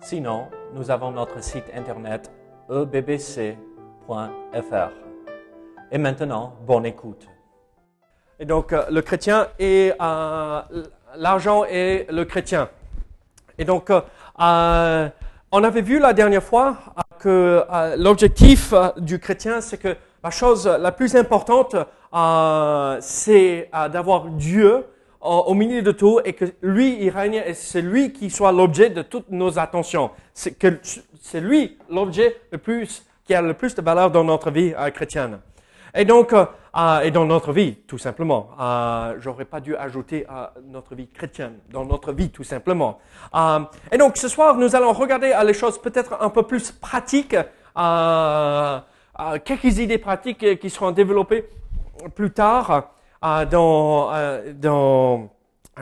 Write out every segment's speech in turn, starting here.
Sinon, nous avons notre site internet ebbc.fr. Et maintenant, bonne écoute. Et donc, euh, le chrétien et euh, l'argent et le chrétien. Et donc, euh, on avait vu la dernière fois que l'objectif du chrétien, c'est que la chose la plus importante, c'est d'avoir Dieu au, milieu de tout et que lui, il règne et c'est lui qui soit l'objet de toutes nos attentions. C'est que c'est lui l'objet le plus qui a le plus de valeur dans notre vie euh, chrétienne. Et donc, euh, euh, et dans notre vie, tout simplement. Euh, J'aurais pas dû ajouter euh, notre vie chrétienne, dans notre vie, tout simplement. Et donc, ce soir, nous allons regarder les choses peut-être un peu plus pratiques, quelques idées pratiques qui seront développées plus tard dans, euh, dans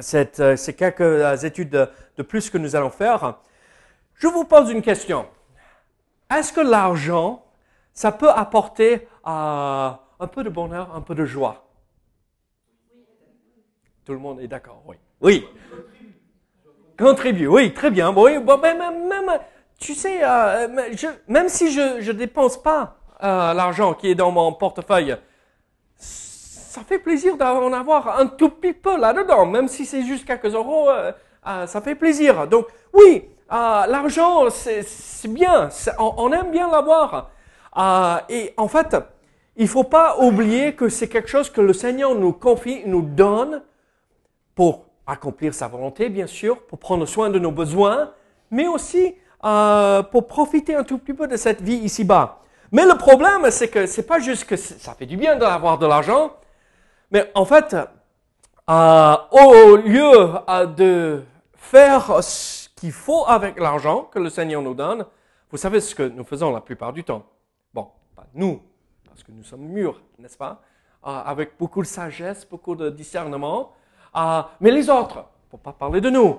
cette, euh, ces quelques euh, études de, plus que nous allons faire. Je vous pose une question. Est-ce que l'argent, ça peut apporter euh, un peu de bonheur, un peu de joie? Tout le monde est d'accord, oui. Oui. Contribue, oui, très bien. Bon, même, même, tu sais, euh, même si je ne dépense pas euh, l'argent qui est dans mon portefeuille, ça fait plaisir d'en avoir un tout petit peu là-dedans, même si c'est juste quelques euros, euh, euh, ça fait plaisir. Donc, oui, euh, l'argent, c'est bien, on, aime bien l'avoir. Et en fait, il faut pas oublier que c'est quelque chose que le Seigneur nous confie, nous donne pour accomplir sa volonté, bien sûr, pour prendre soin de nos besoins, mais aussi pour profiter un tout petit peu de cette vie ici-bas. Mais le problème, c'est que c'est pas juste que ça fait du bien d'avoir de l'argent, mais en fait, euh, au lieu euh, de faire ce qu'il faut avec l'argent que le Seigneur nous donne, vous savez ce que nous faisons la plupart du temps. Bon, pas nous, parce que nous sommes mûrs, n'est-ce pas? Euh, Avec beaucoup de sagesse, beaucoup de discernement. Mais les autres, pour pas parler de nous,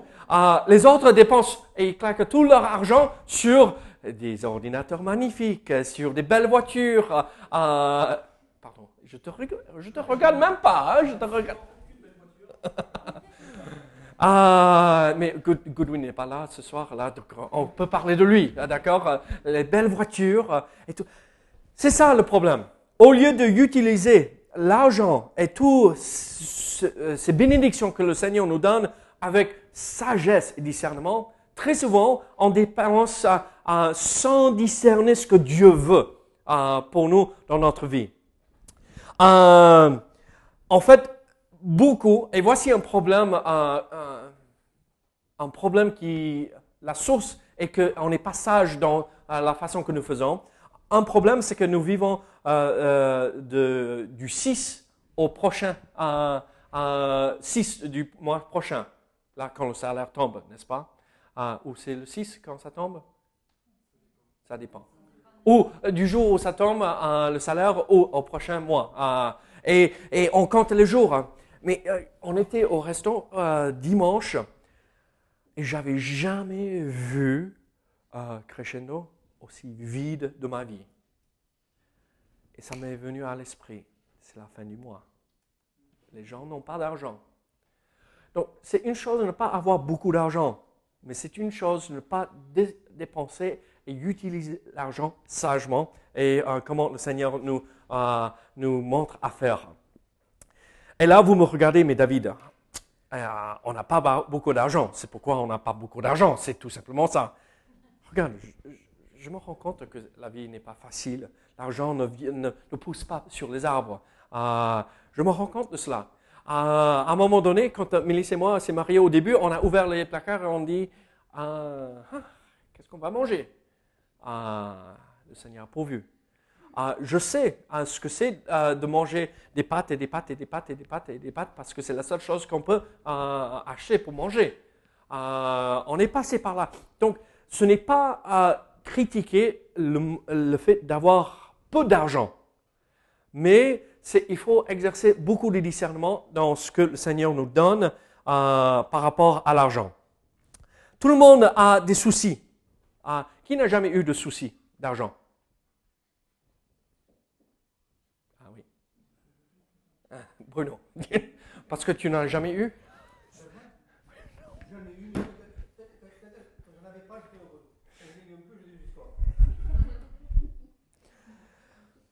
les autres dépensent et ils claquent tout leur argent sur des ordinateurs magnifiques, sur des belles voitures. Euh, euh, pardon, je te, te regarde même pas, hein, je te regarde. Ah, mais Good- Goodwin n'est pas là ce soir, donc on peut parler de lui, ah, d'accord euh, Les belles voitures euh. C'est ça le problème. Au lieu d'utiliser l'argent et toutes ces bénédictions que le Seigneur nous donne avec sagesse et discernement, très souvent on dépense euh, euh, sans discerner ce que Dieu veut euh, pour nous dans notre vie. Euh, en fait, beaucoup, et voici un problème, euh, un, un problème qui, la source est qu'on n'est pas sage dans euh, la façon que nous faisons. Un problème, c'est que nous vivons euh, euh, de, du 6 au prochain, euh, euh, 6 du mois prochain, là quand le salaire tombe, n'est-ce pas? Euh, Ou c'est le 6 quand ça tombe? Ça dépend ou euh, du jour où ça tombe euh, le salaire au, au prochain mois. Euh, et, on compte les jours. hein. Mais on était au resto dimanche et j'avais jamais vu Crescendo aussi vide de ma vie. Et ça m'est venu à l'esprit. C'est la fin du mois. Les gens n'ont pas d'argent. Donc, c'est une chose de ne pas avoir beaucoup d'argent, mais c'est une chose de ne pas dé- dépenser et utiliser l'argent sagement et euh, comment le Seigneur nous, euh, nous montre à faire. Et là, vous me regardez, mais David, euh, on n'a pas beaucoup d'argent. C'est pourquoi on n'a pas beaucoup d'argent. C'est tout simplement ça. Regarde, je, me rends compte que la vie n'est pas facile. L'argent ne, ne- pousse pas sur les arbres. Je me rends compte de cela. À un moment donné, quand Mélisse et moi s'est mariés au début, on a ouvert les placards et on dit Ah, Qu'est-ce qu'on va manger? Le Seigneur a pourvu. Je sais ce que c'est de manger des pâtes et des pâtes et des pâtes et des pâtes et des pâtes parce que c'est la seule chose qu'on peut acheter pour manger. On est passé par là. Donc, ce n'est pas à critiquer le, fait d'avoir peu d'argent, mais il faut exercer beaucoup de discernement dans ce que le Seigneur nous donne par rapport à l'argent. Tout le monde a des soucis. Qui n'a jamais eu de soucis d'argent? Ah oui. Ah, Bruno, parce que tu n'as jamais eu?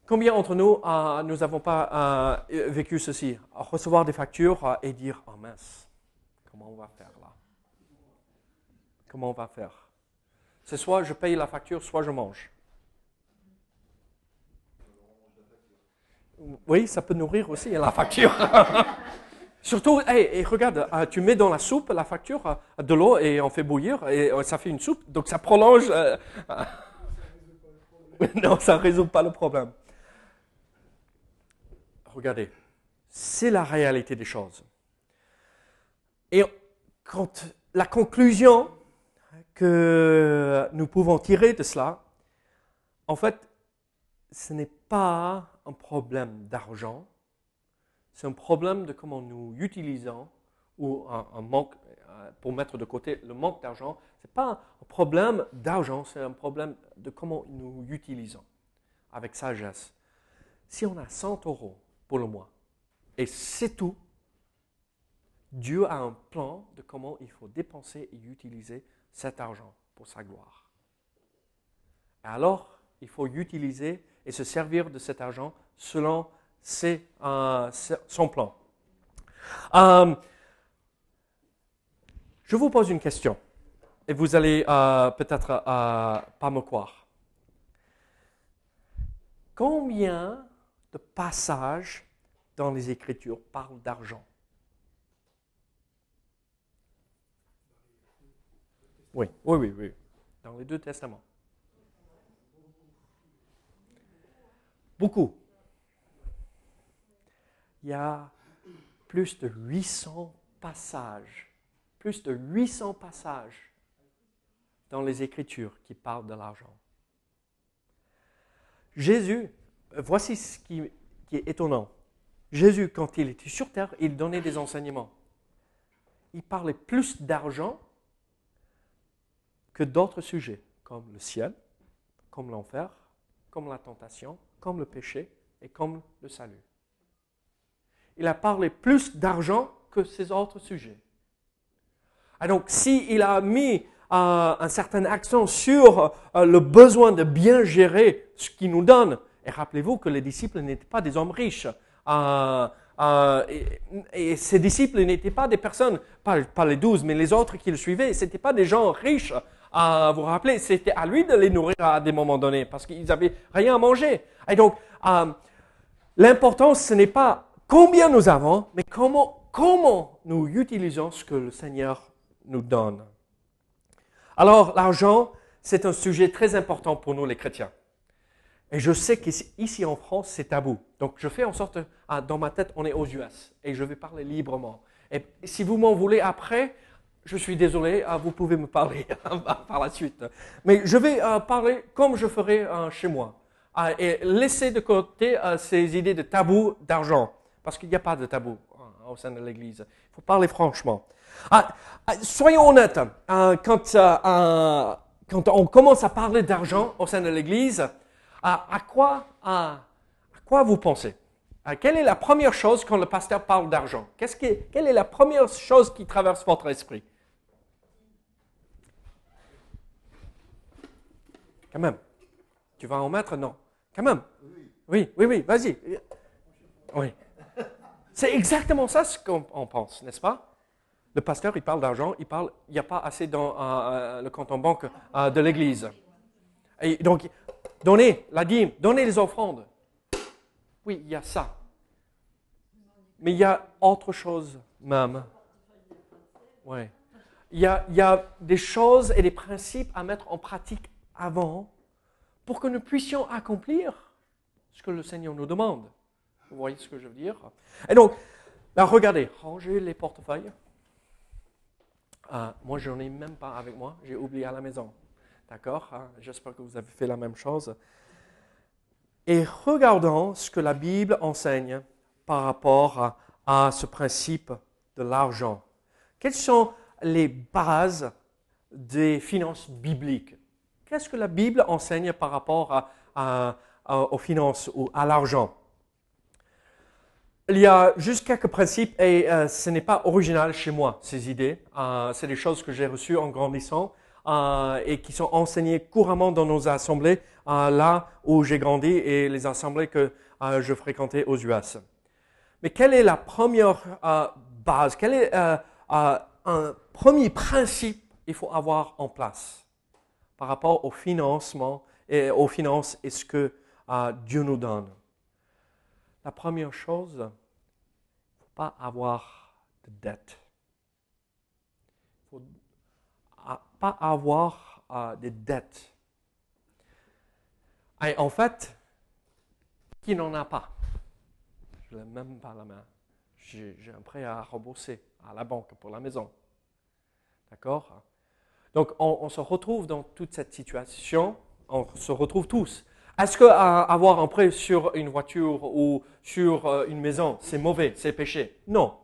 Combien d'entre nous, euh, nous n'avons pas euh, vécu ceci? Recevoir des factures et dire Oh mince, comment on va faire là? Comment on va faire? C'est soit je paye la facture, soit je mange. Oui, ça peut nourrir aussi la facture. Surtout, et regarde, tu mets dans la soupe la facture de l'eau et on fait bouillir et ça fait une soupe, donc ça prolonge. non, ça ne résout pas le problème regardez, c'est la réalité des choses. Et quand la conclusion que nous pouvons tirer de cela, en fait, ce n'est pas un problème d'argent, c'est un problème de comment nous utilisons ou un, manque, euh, pour mettre de côté le manque d'argent, ce n'est pas un problème d'argent, c'est un problème de comment nous utilisons avec sagesse. Si on a 100 euros pour le mois. Et c'est tout. Dieu a un plan de comment il faut dépenser et utiliser cet argent pour sa gloire. Alors, il faut utiliser et se servir de cet argent selon euh, son plan. Euh, je vous pose une question et vous allez euh, peut-être pas me croire. Combien de passages dans les Écritures parlent d'argent? Oui, oui, oui, oui. Dans les deux testaments. Beaucoup. Il y a plus de 800 passages, plus de 800 passages dans les Écritures qui parlent de l'argent. Jésus voici ce qui, est étonnant. Jésus, quand il était sur terre, il donnait des enseignements. Il parlait plus d'argent que d'autres sujets, comme le ciel, comme l'enfer, comme la tentation, comme le péché et comme le salut. Il a parlé plus d'argent que ces autres sujets. Et donc, s'il a mis euh, un certain accent sur euh, le besoin de bien gérer ce qu'il nous donne, et rappelez-vous que les disciples n'étaient pas des hommes riches. Euh, et, ces disciples n'étaient pas des personnes, pas, les douze, mais les autres qui le suivaient, ce n'étaient pas des gens riches. Euh, vous vous rappelez, c'était à lui de les nourrir à des moments donnés parce qu'ils n'avaient rien à manger. Et donc, euh, l'important, ce n'est pas combien nous avons, mais comment, comment nous utilisons ce que le Seigneur nous donne. Alors, l'argent, c'est un sujet très important pour nous les chrétiens. Et je sais qu'ici en France, c'est tabou. Donc je fais en sorte, ah, dans ma tête, on est aux US et je vais parler librement. Et si vous m'en voulez après, je suis désolé, ah, vous pouvez me parler par la suite. Mais je vais euh, parler comme je ferais euh, chez moi. Ah, et laisser de côté euh, ces idées de tabou d'argent. Parce qu'il n'y a pas de tabou au sein de l'Église. Il faut parler franchement. soyons honnêtes, quand, quand on commence à parler d'argent au sein de l'Église, à, quoi vous pensez? Quelle est la première chose quand le pasteur parle d'argent? Quelle est la première chose qui traverse votre esprit? Quand même. Tu vas en mettre Non. Quand même. Oui, oui, oui, vas-y. Oui. C'est exactement ça ce qu'on pense, n'est-ce pas? Le pasteur, il parle d'argent, il parle, il n'y a pas assez dans euh, euh, le compte en banque euh, de l'Église. Et donc, Donnez la dîme, donnez les offrandes. Oui, il y a ça. Mais il y a autre chose même. Oui. Il y, a, il y a des choses et des principes à mettre en pratique avant pour que nous puissions accomplir ce que le Seigneur nous demande. Vous voyez ce que je veux dire? Et donc, là, regardez, rangez les portefeuilles. Ah, moi, je n'en ai même pas avec moi, j'ai oublié à la maison. D'accord hein? J'espère que vous avez fait la même chose. Et regardons ce que la Bible enseigne par rapport à, ce principe de l'argent. Quelles sont les bases des finances bibliques? Qu'est-ce que la Bible enseigne par rapport aux finances ou à l'argent? Il y a juste quelques principes et euh, ce n'est pas original chez moi, ces idées. Euh, c'est des choses que j'ai reçues en grandissant euh, et qui sont enseignées couramment dans nos assemblées, là où j'ai grandi et les assemblées que je fréquentais aux US. Mais quelle est la première base? Quel est un premier principe qu'il faut avoir en place? Par rapport au financement et aux finances et ce que Dieu nous donne la première chose, il ne faut pas avoir de dette. Il ne faut pas avoir euh, de dettes. Et en fait, qui n'en a pas? Je ne l'ai même pas la main. J'ai un prêt à rembourser à la banque pour la maison. D'accord? Donc, on se retrouve dans toute cette situation. On se retrouve tous. Est-ce qu'avoir un prêt sur une voiture ou sur euh, une maison, c'est mauvais, c'est péché? Non.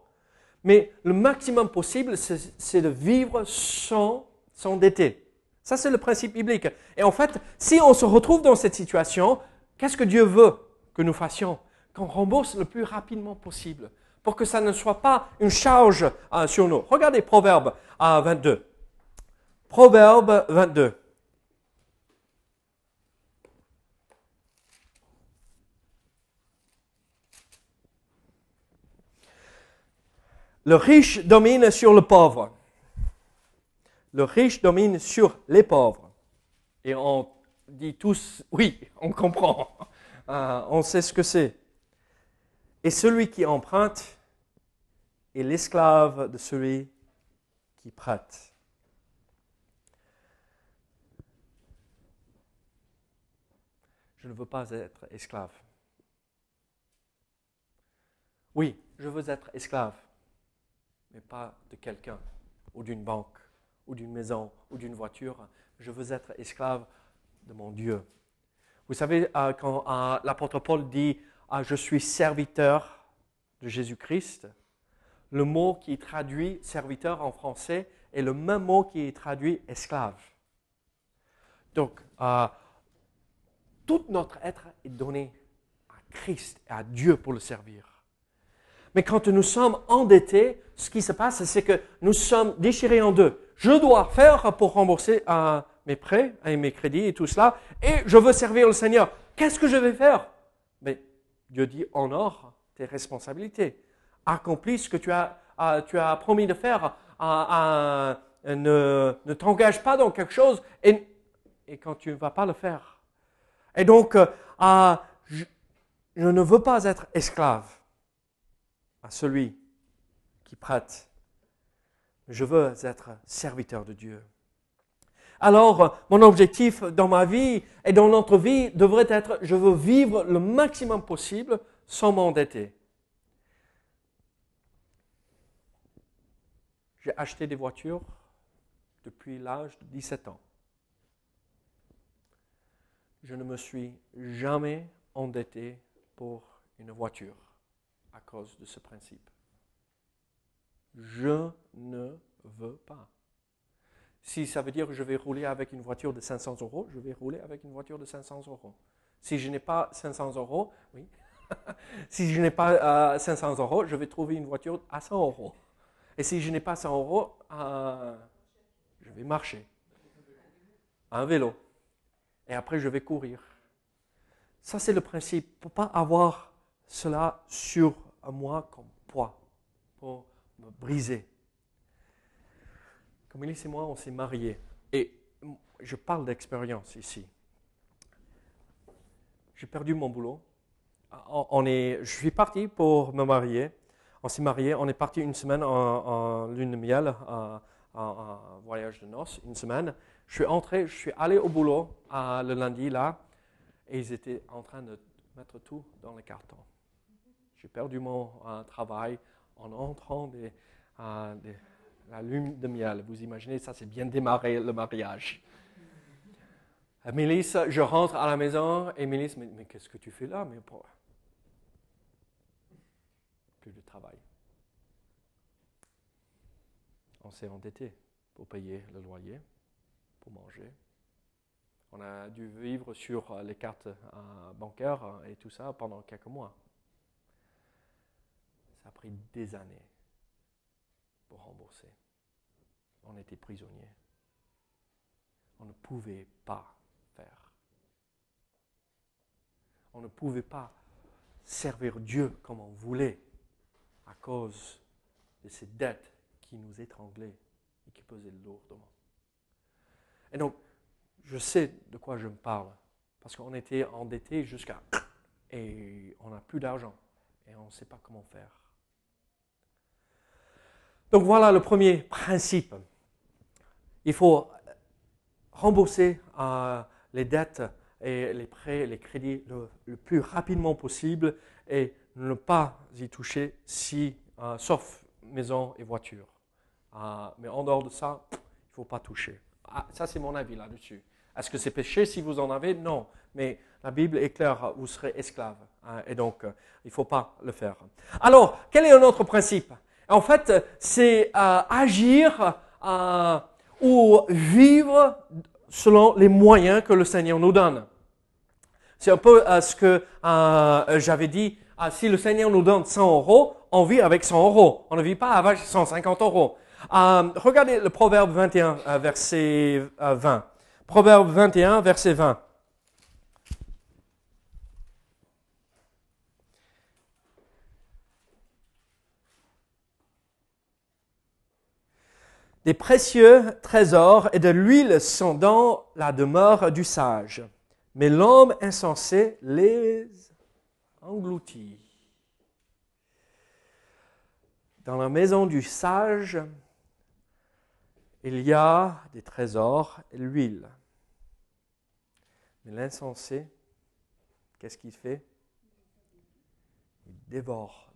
Mais le maximum possible, c'est de vivre sans s'endetter. Ça, c'est le principe biblique. Et en fait, si on se retrouve dans cette situation, qu'est-ce que Dieu veut que nous fassions? Qu'on rembourse le plus rapidement possible pour que ça ne soit pas une charge euh, sur nous. Regardez Proverbe 22. Proverbe 22. Le riche domine sur le pauvre. Le riche domine sur les pauvres. Et on dit tous, oui, on comprend. Euh, on sait ce que c'est. Et celui qui emprunte est l'esclave de celui qui prête. Je ne veux pas être esclave. Oui, je veux être esclave mais pas de quelqu'un, ou d'une banque, ou d'une maison, ou d'une voiture. Je veux être esclave de mon Dieu. Vous savez, euh, quand euh, l'apôtre Paul dit euh, Je suis serviteur de Jésus-Christ, le mot qui traduit serviteur en français est le même mot qui traduit esclave. Donc, tout notre être est donné à Christ et à Dieu pour le servir. Mais quand nous sommes endettés, ce qui se passe, c'est que nous sommes déchirés en deux. Je dois faire pour rembourser mes prêts et mes crédits et tout cela, et je veux servir le Seigneur. Qu'est-ce que je vais faire? Mais Dieu dit honore tes responsabilités. Accomplis ce que tu as, promis de faire. Ne, t'engage pas dans quelque chose et quand tu ne vas pas le faire. Et donc, je, je ne veux pas être esclave à celui qui prête. Je veux être serviteur de Dieu. Alors, mon objectif dans ma vie et dans notre vie devrait être, je veux vivre le maximum possible sans m'endetter. J'ai acheté des voitures depuis l'âge de 17 ans. Je ne me suis jamais endetté pour une voiture à cause de ce principe. Je ne veux pas. Si ça veut dire que je vais rouler avec une voiture de 500 euros, je vais rouler avec une voiture de 500 euros. Si je n'ai pas 500 euros, oui. si je n'ai pas 500 euh, euros, je vais trouver une voiture à 100 euros. Et si je n'ai pas 100 euros, euh, je vais marcher. Un vélo. Et après, je vais courir. Ça, c'est le principe. Il ne pas avoir cela sur moi comme poids pour me briser. Comme Elise et moi, on s'est mariés. Et je parle d'expérience ici. J'ai perdu mon boulot. On est, je suis parti pour me marier. On s'est marié. On est parti une semaine en, lune de miel, en, voyage de noces, une semaine. Je suis entré, je suis allé au boulot le lundi là, et ils étaient en train de mettre tout dans les cartons. J'ai perdu mon euh, travail en entrant des, euh, la lune de miel. Vous imaginez, ça c'est bien démarré le mariage. Mélisse, je rentre à la maison et Mélisse, mais, mais qu'est-ce que tu fais là? Mais Plus de travail. On s'est endetté pour payer le loyer, pour manger. On a dû vivre sur les cartes euh, bancaires et tout ça pendant quelques mois. Ça a pris des années pour rembourser. On était prisonniers. On ne pouvait pas faire. On ne pouvait pas servir Dieu comme on voulait à cause de ces dettes qui nous étranglaient et qui pesaient lourdement. Et donc, je sais de quoi je me parle, parce qu'on était endettés jusqu'à... Et on n'a plus d'argent, et on ne sait pas comment faire. Donc voilà le premier principe. Il faut rembourser euh, les dettes et les prêts, les crédits le, plus rapidement possible et ne pas y toucher si, euh, sauf maison et voiture. Euh, mais en dehors de ça, il ne faut pas toucher. Ah, ça, c'est mon avis là-dessus. Est-ce que c'est péché si vous en avez? Non. Mais la Bible est claire, vous serez esclave. Hein, et donc, il ne faut pas le faire. Alors, quel est un autre principe? En fait, c'est agir ou vivre selon les moyens que le Seigneur nous donne. C'est un peu euh, ce que euh, j'avais dit. Si le Seigneur nous donne 100 euros, on vit avec 100 euros. On ne vit pas avec 150 euros. Euh, regardez le Proverbe 21, verset 20. Proverbe 21, verset 20. Des précieux trésors et de l'huile sont dans la demeure du sage, mais l'homme insensé les engloutit. Dans la maison du sage, il y a des trésors et l'huile. Mais l'insensé, qu'est-ce qu'il fait? Il dévore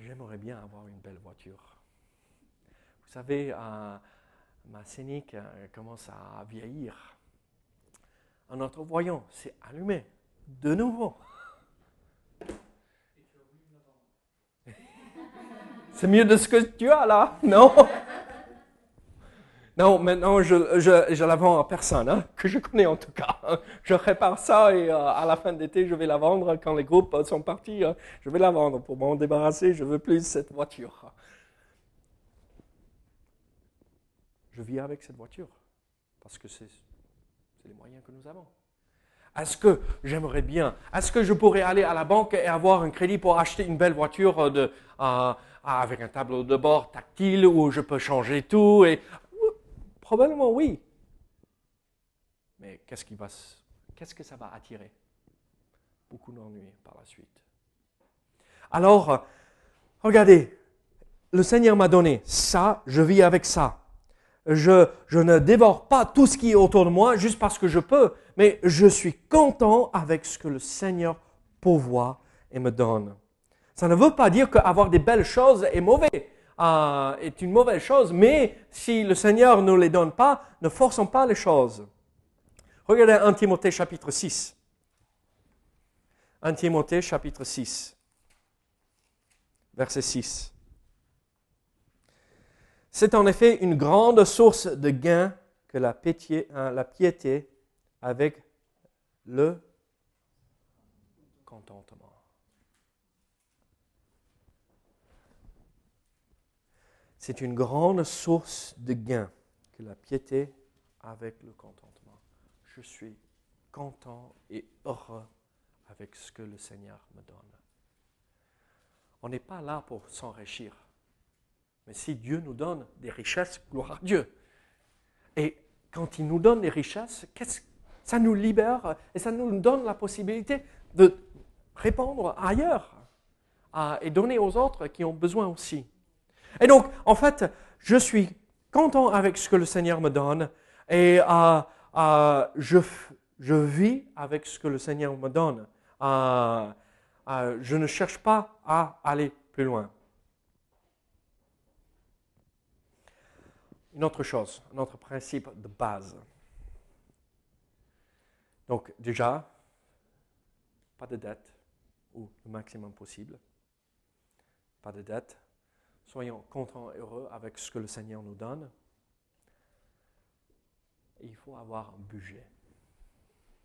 j'aimerais bien avoir une belle voiture. Vous savez, ma scénique euh, commence à vieillir. Un autre voyant s'est allumé de nouveau. C'est mieux de ce que tu as là, non non, maintenant, je, je, je la vends à personne, hein, que je connais en tout cas. Je répare ça et euh, à la fin de l'été, je vais la vendre. Quand les groupes sont partis, euh, je vais la vendre pour m'en débarrasser. Je veux plus cette voiture. Je vis avec cette voiture parce que c'est les moyens que nous avons. Est-ce que j'aimerais bien, est-ce que je pourrais aller à la banque et avoir un crédit pour acheter une belle voiture de, euh, avec un tableau de bord tactile où je peux changer tout et Probablement oui. Mais qu'est-ce, qui va, qu'est-ce que ça va attirer? Beaucoup d'ennuis par la suite. Alors, regardez, le Seigneur m'a donné ça, je vis avec ça. Je, ne dévore pas tout ce qui est autour de moi juste parce que je peux, mais je suis content avec ce que le Seigneur pourvoit et me donne. Ça ne veut pas dire qu'avoir des belles choses est mauvais. Euh, est une mauvaise chose, mais si le Seigneur ne les donne pas, ne forçons pas les choses. Regardez 1 Timothée chapitre 6. 1 Timothée chapitre 6, verset 6. C'est en effet une grande source de gain que la, hein, la piété avec le contentement. C'est une grande source de gain que la piété avec le contentement. Je suis content et heureux avec ce que le Seigneur me donne. On n'est pas là pour s'enrichir. Mais si Dieu nous donne des richesses, gloire à Dieu. Et quand il nous donne des richesses, ça nous libère et ça nous donne la possibilité de répondre ailleurs et donner aux autres qui ont besoin aussi. Et donc, en fait, je suis content avec ce que le Seigneur me donne et euh, euh, je, je, vis avec ce que le Seigneur me donne. Euh, je ne cherche pas à aller plus loin. Une autre chose, un autre principe de base. Donc déjà, pas de dette, ou le maximum possible. Pas de dette. Soyons contents et heureux avec ce que le Seigneur nous donne. Et il faut avoir un budget.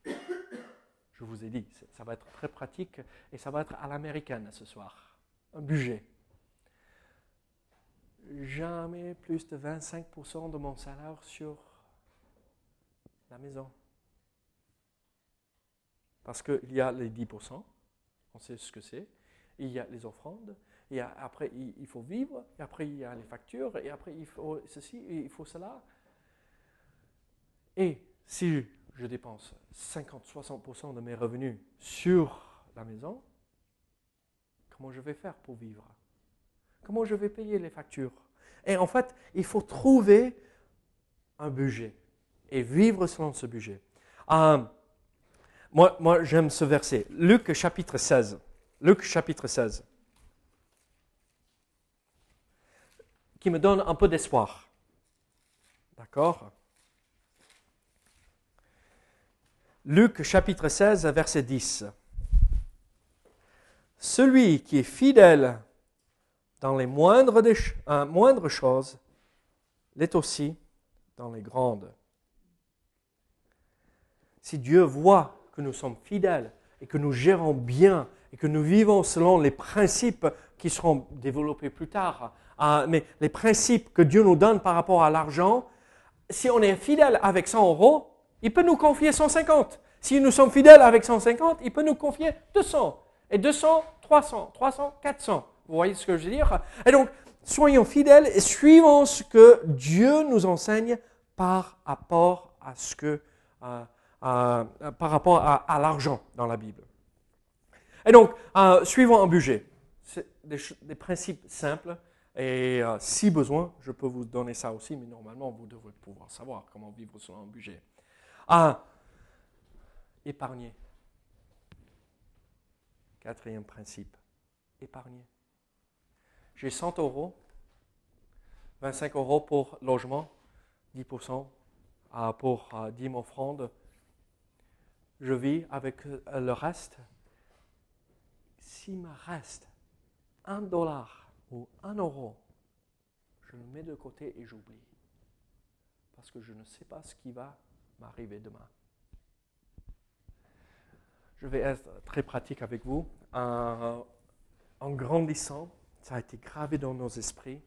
Je vous ai dit, ça va être très pratique et ça va être à l'américaine ce soir. Un budget. Jamais plus de 25% de mon salaire sur la maison. Parce qu'il y a les 10%, on sait ce que c'est, il y a les offrandes, après il faut vivre, après il y a les factures, et après il faut ceci, et il faut cela. Et si je dépense 50-60% de mes revenus sur la maison, comment je vais faire pour vivre? Comment je vais payer les factures? Et en fait, il faut trouver un budget et vivre selon ce budget. Euh, moi, moi j'aime ce verset. Luc chapitre 16. Luc chapitre 16. Qui me donne un peu d'espoir. D'accord? Luc chapitre 16, verset 10. Celui qui est fidèle dans les moindres, des, euh, moindres choses l'est aussi dans les grandes. Si Dieu voit que nous sommes fidèles et que nous gérons bien et que nous vivons selon les principes qui seront développés plus tard, euh, mais les principes que Dieu nous donne par rapport à l'argent, si on est fidèle avec 100 euros, il peut nous confier 150. Si nous sommes fidèles avec 150, il peut nous confier 200. Et 200, 300, 300, 400. Vous voyez ce que je veux dire? Et donc, soyons fidèles et suivons ce que Dieu nous enseigne par rapport à euh, euh, l'argent dans la Bible. Et donc, euh, suivons un budget. C'est des, principes simples. Et si besoin, je peux vous donner ça aussi, mais normalement, vous devrez pouvoir savoir comment vivre selon un budget épargner. Quatrième principe, épargner. J'ai 100 euros, 25 euros pour logement, 10% euh, pour 10 euh, offrandes. Je vis avec euh, le reste. S'il me reste un dollar ou un euro, je le mets de côté et j'oublie. Parce que je ne sais pas ce qui va m'arriver demain je vais être très pratique avec vous. En, grandissant, ça a été gravé dans nos esprits.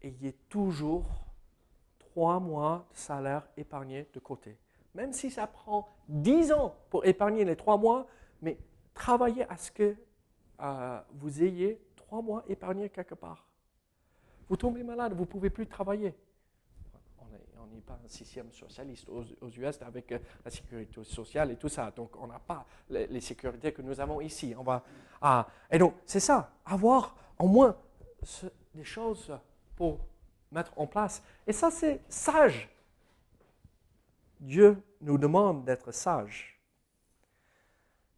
Ayez toujours trois mois de salaire épargné de côté. Même si ça prend dix ans pour épargner les trois mois, mais travaillez à ce que euh, vous ayez trois mois épargnés quelque part. Vous tombez malade, vous ne pouvez plus travailler n'est pas un système socialiste aux, US avec euh, la sécurité sociale et tout ça. Donc, on n'a pas les, sécurités que nous avons ici. On va, ah, et donc, c'est ça, avoir au moins des choses pour mettre en place. Et ça, c'est sage. Dieu nous demande d'être sage.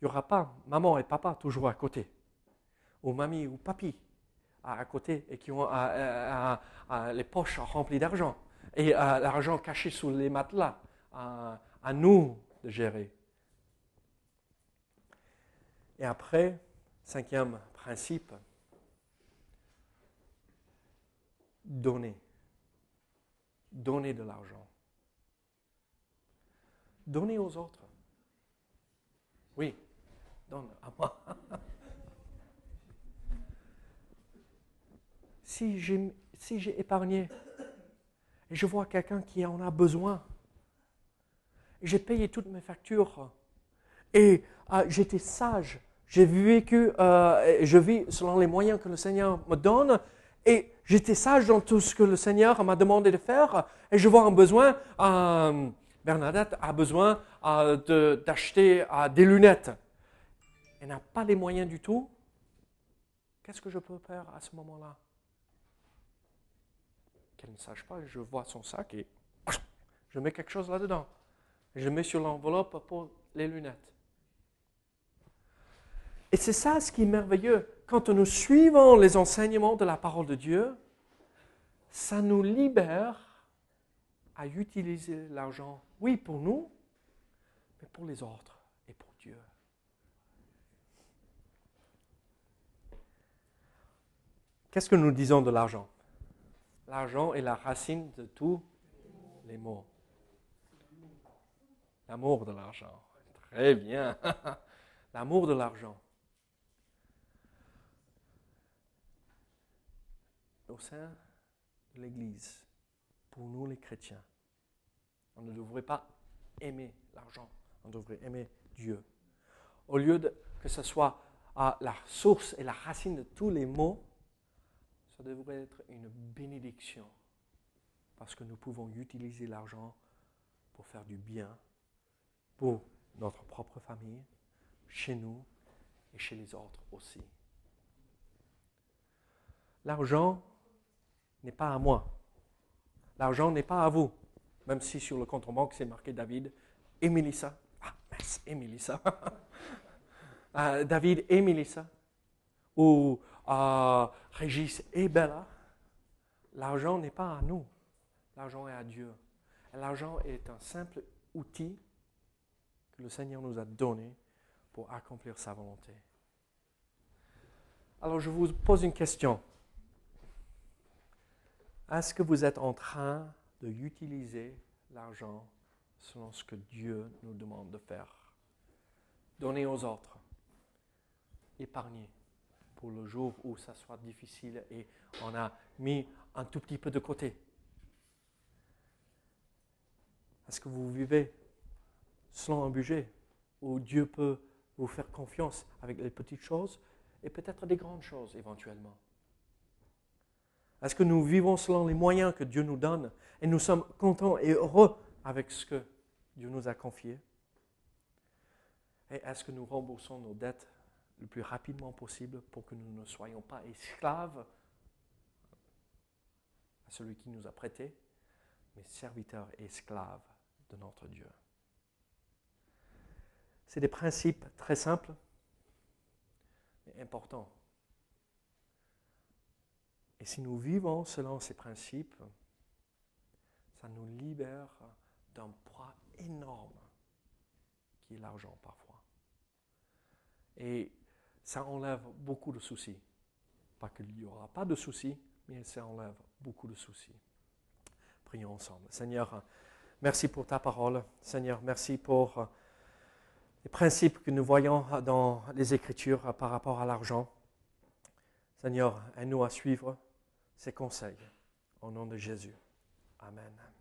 Il n'y aura pas maman et papa toujours à côté, ou mamie ou papy à côté et qui ont les poches remplies d'argent et euh, l'argent caché sous les matelas, à nous de gérer. Et après, cinquième principe, donner. Donner de l'argent. Donner aux autres. Oui, donne à moi. si j'ai si épargné et je vois quelqu'un qui en a besoin. J'ai payé toutes mes factures et euh, j'étais sage. J'ai vécu, euh, je vis selon les moyens que le Seigneur me donne et j'étais sage dans tout ce que le Seigneur m'a demandé de faire et je vois un besoin. Euh, Bernadette a besoin d'acheter des lunettes. Elle n'a pas les moyens du tout. Qu'est-ce que je peux faire à ce moment-là? Qu'elle ne sache pas, je vois son sac et je mets quelque chose là-dedans. Je mets sur l'enveloppe pour les lunettes. Et c'est ça ce qui est merveilleux. Quand nous suivons les enseignements de la parole de Dieu, ça nous libère à utiliser l'argent, oui, pour nous, mais pour les autres et pour Dieu. Qu'est-ce que nous disons de l'argent? L'argent est la racine de tous les mots. L'amour de l'argent. Très bien. L'amour de l'argent. Au sein de l'Église, pour nous les chrétiens, on ne devrait pas aimer l'argent, on devrait aimer Dieu. Au lieu que ce soit la source et la racine de tous les maux, devrait être une bénédiction, parce que nous pouvons utiliser l'argent pour faire du bien pour notre propre famille, chez nous et chez les autres aussi. L'argent n'est pas à moi. L'argent n'est pas à vous. Même si sur le compte banque c'est marqué David et Mélissa. Ah, merci, et Mélissa. Euh, David et Mélissa. Ou euh, Régis et Bella. L'argent n'est pas à nous. L'argent est à Dieu. L'argent est un simple outil que le Seigneur nous a donné pour accomplir sa volonté. Alors je vous pose une question. Est-ce que vous êtes en train de utiliser l'argent selon ce que Dieu nous demande de faire? Donner aux autres. Épargner pour le jour où ça soit difficile et on a mis un tout petit peu de côté. Est-ce que vous vivez selon un budget où Dieu peut vous faire confiance avec les petites choses et peut-être des grandes choses éventuellement? Est-ce que nous vivons selon les moyens que Dieu nous donne et nous sommes contents et heureux avec ce que Dieu nous a confié? Et est-ce que nous remboursons nos dettes le plus rapidement possible pour que nous ne soyons pas esclaves à celui qui nous a prêté, mais serviteurs et esclaves de notre Dieu c'est des principes très simples, mais importants. Et si nous vivons selon ces principes, ça nous libère d'un poids énorme qui est l'argent parfois. Et ça enlève beaucoup de soucis. Pas qu'il n'y aura pas de soucis, mais ça enlève beaucoup de soucis. Prions ensemble. Seigneur, merci pour ta parole. Seigneur, merci pour les principes que nous voyons dans les Écritures par rapport à l'argent. Seigneur, aide-nous à suivre ces conseils. Au nom de Jésus. Amen.